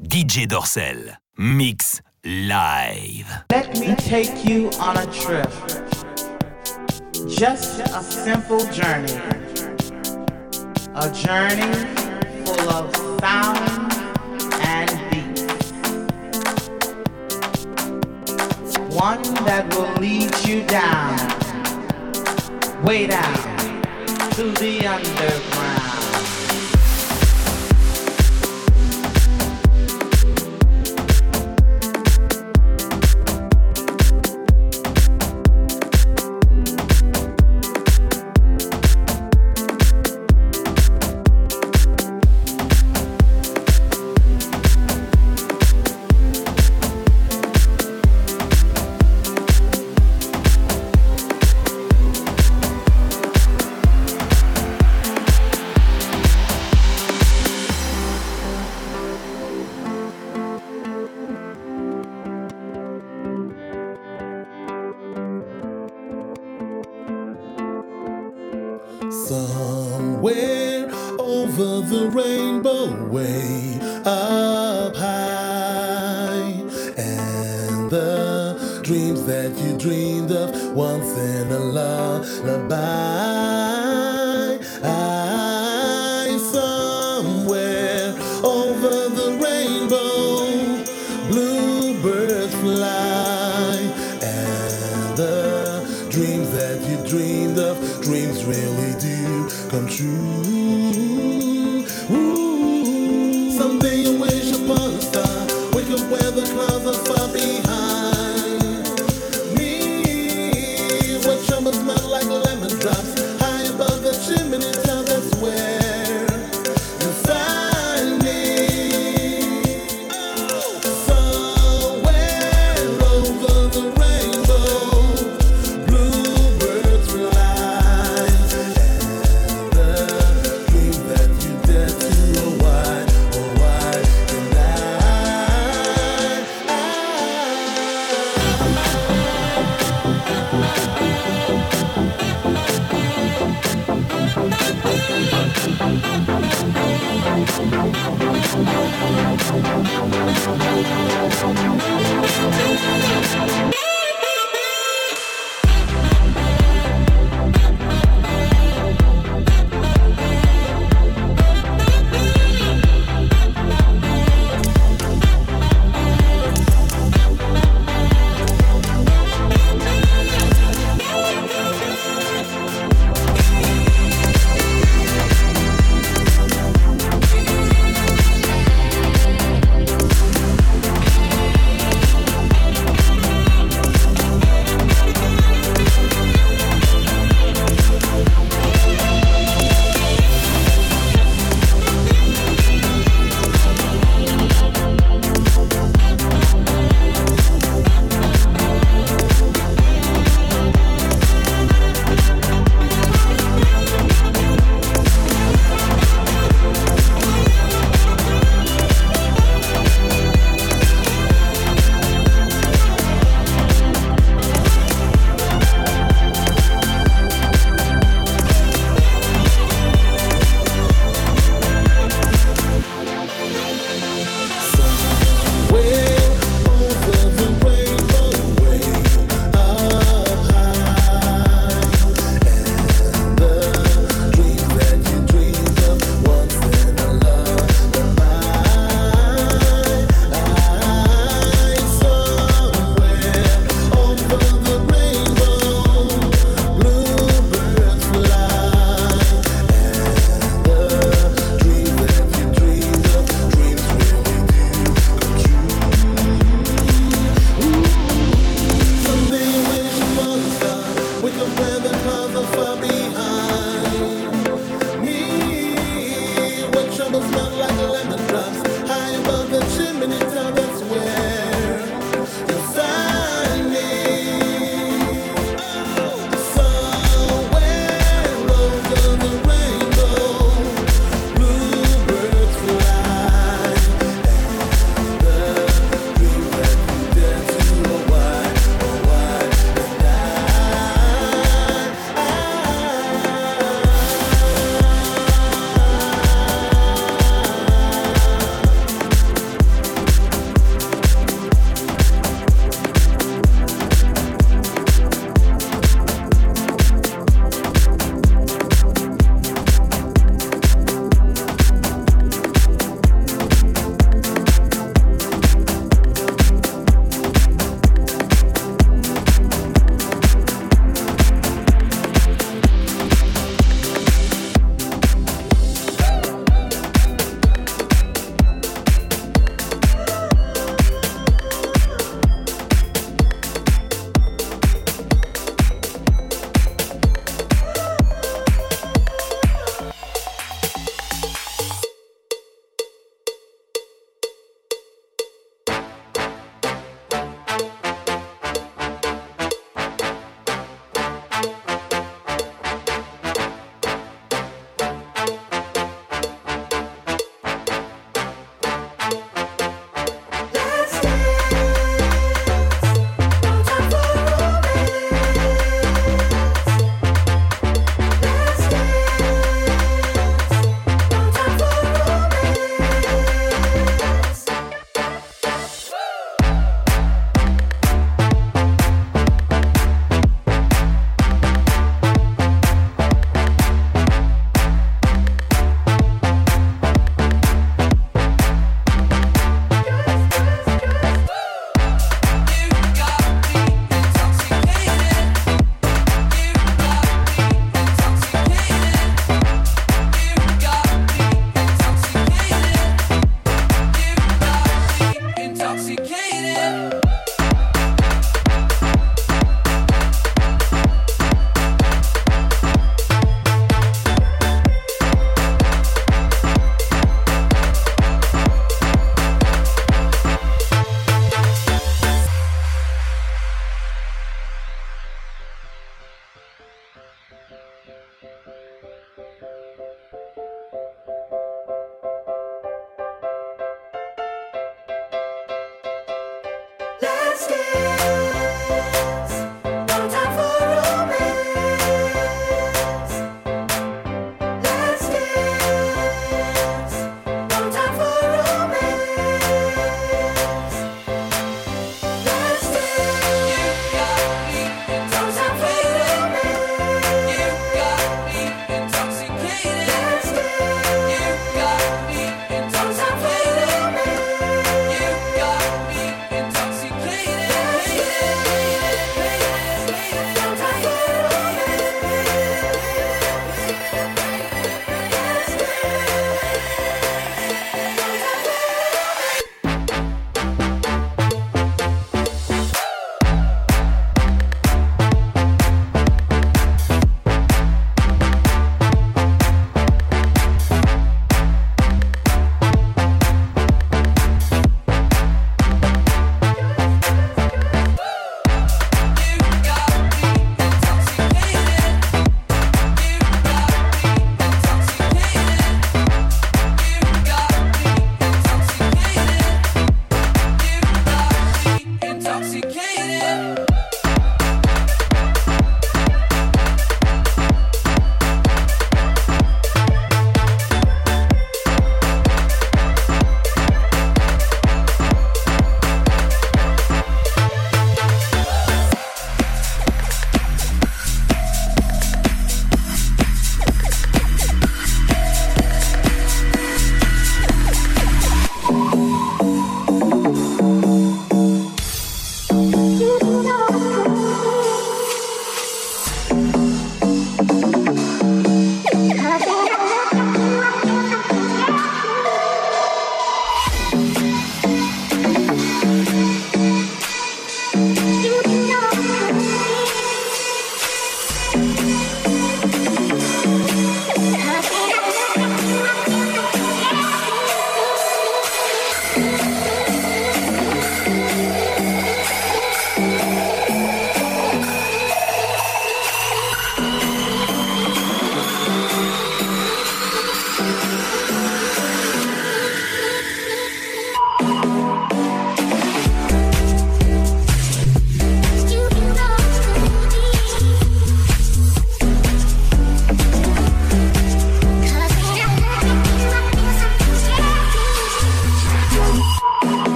DJ Dorsel. Mix live. Let me take you on a trip. Just a simple journey. A journey full of sound and beat. One that will lead you down, way down to the underground.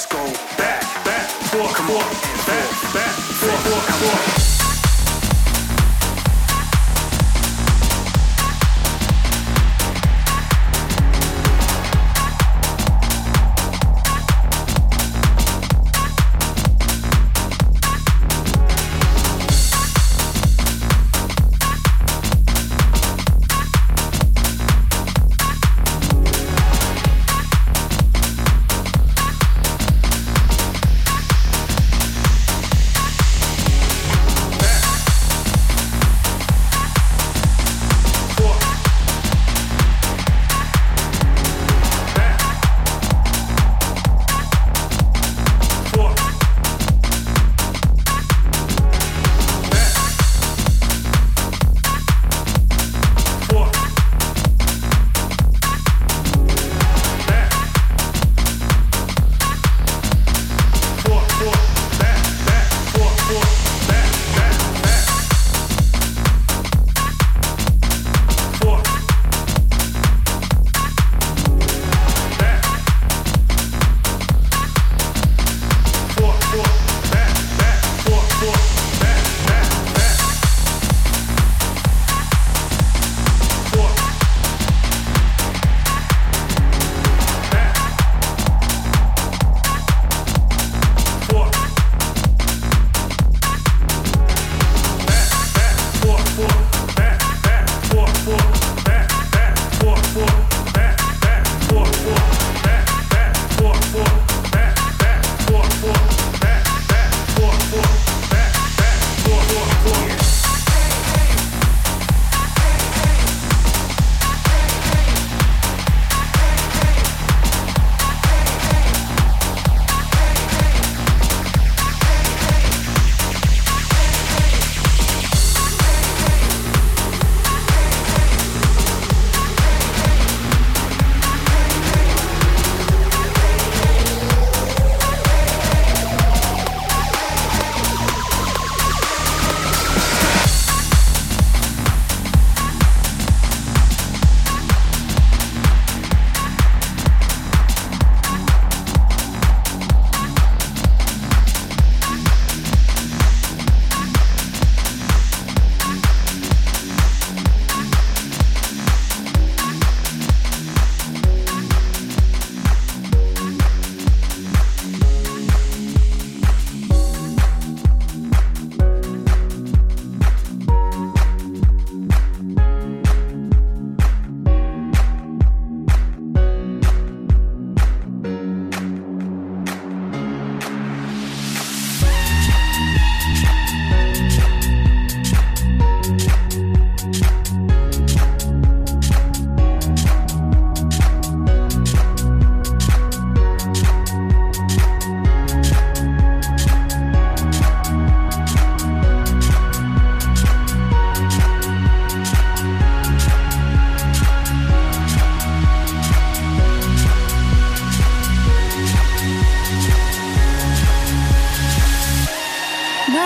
Let's go.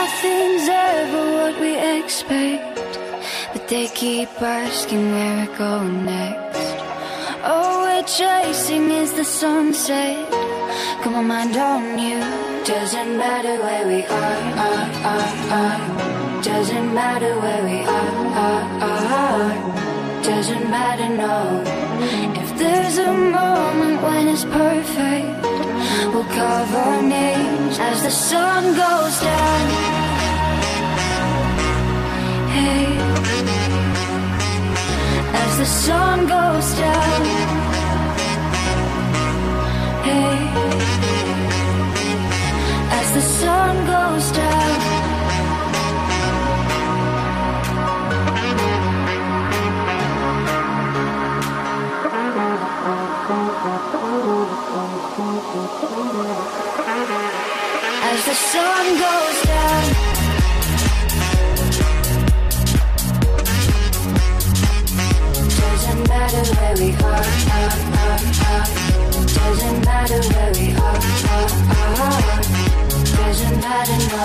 Nothing's ever what we expect, but they keep asking where we're going next. All we're chasing is the sunset. Got my mind on you. Doesn't matter where we are, are, are, are. Doesn't matter where we are, are, are. Doesn't matter, no. If there's a moment when it's perfect, we'll carve our names as the sun goes down. Hey, as the sun goes down. Hey, as the sun goes down. sun goes down. Doesn't matter where we are, ah ah ah. Doesn't matter where we are, ah ah ah. Doesn't matter no.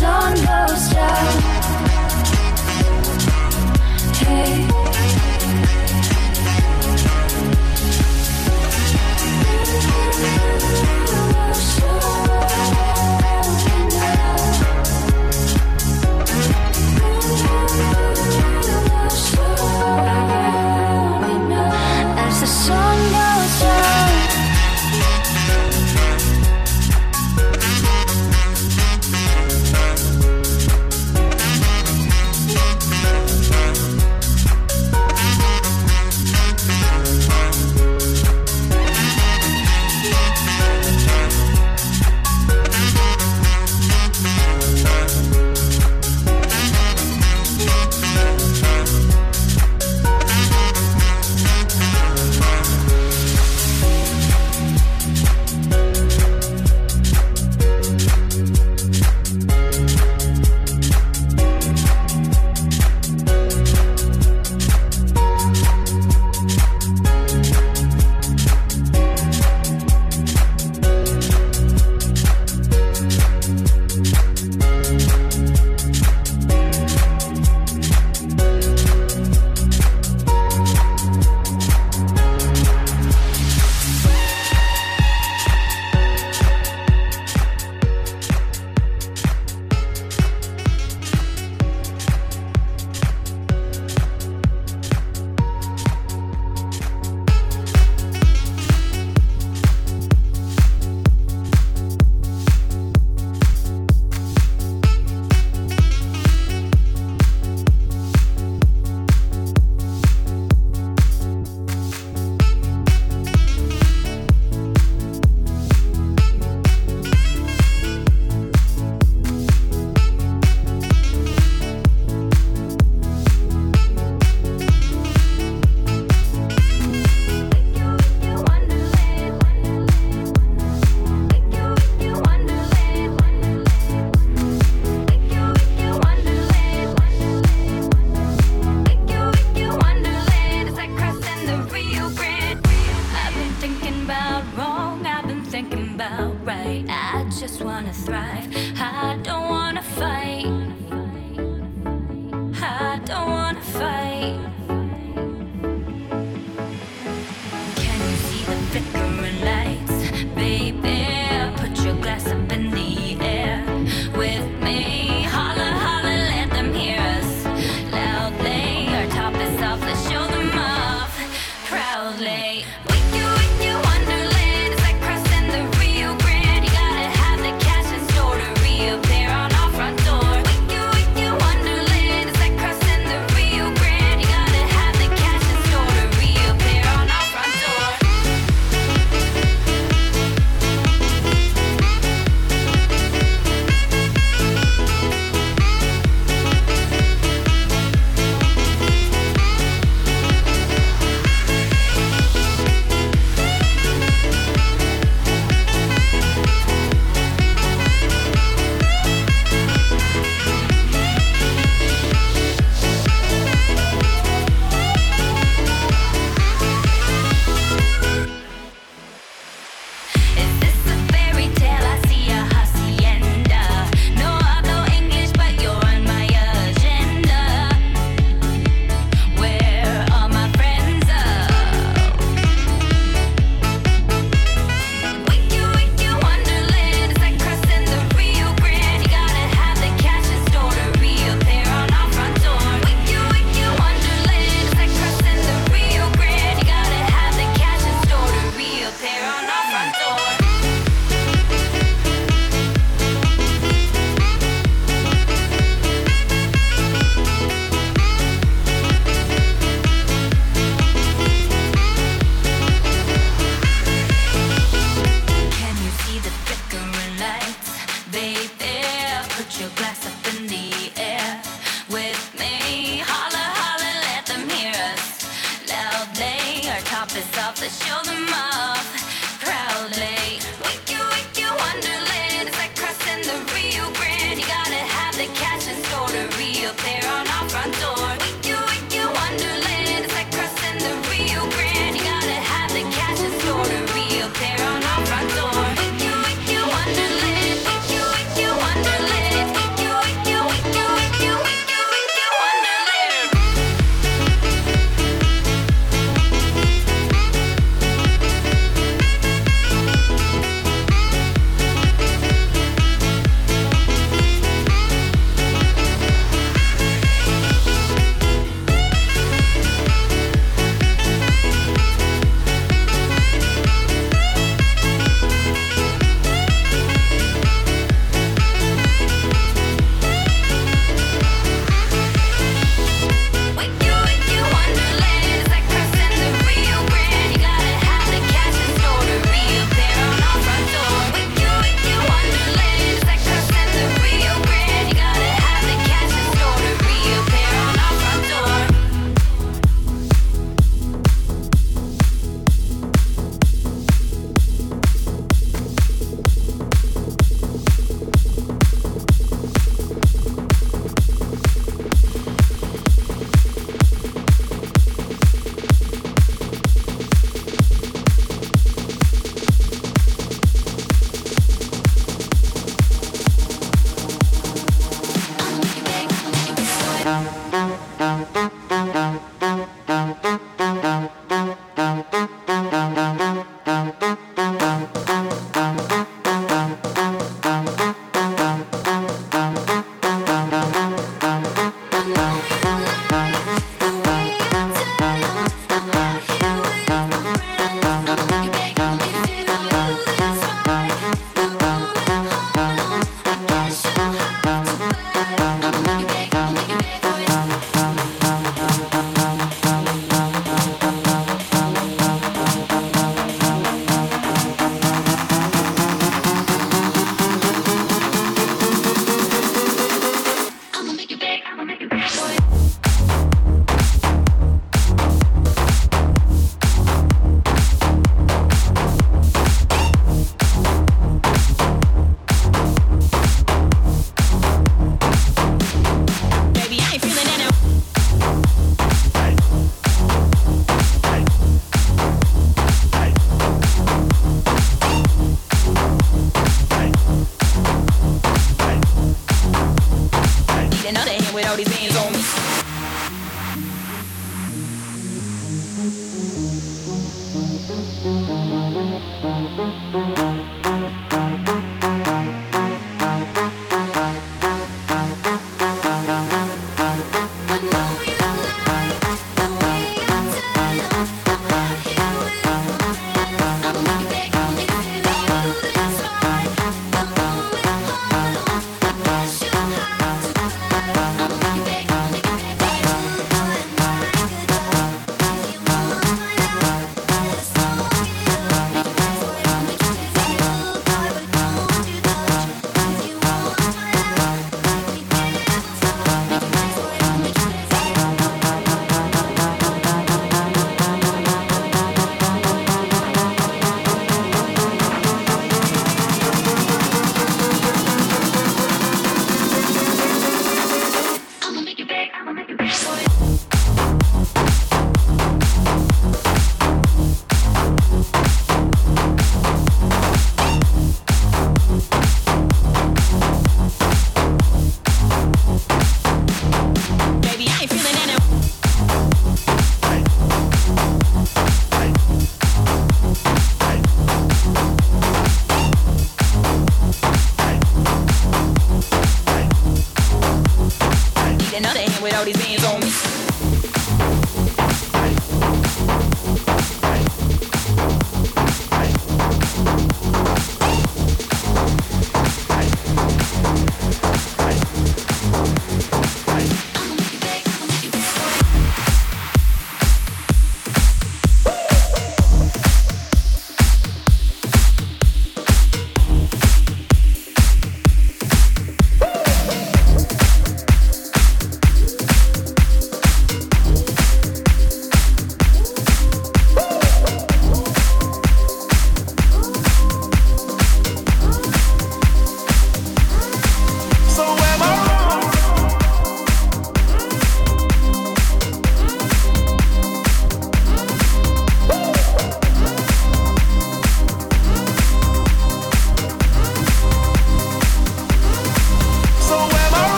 Sun goes down. Hey. As the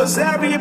cause everybody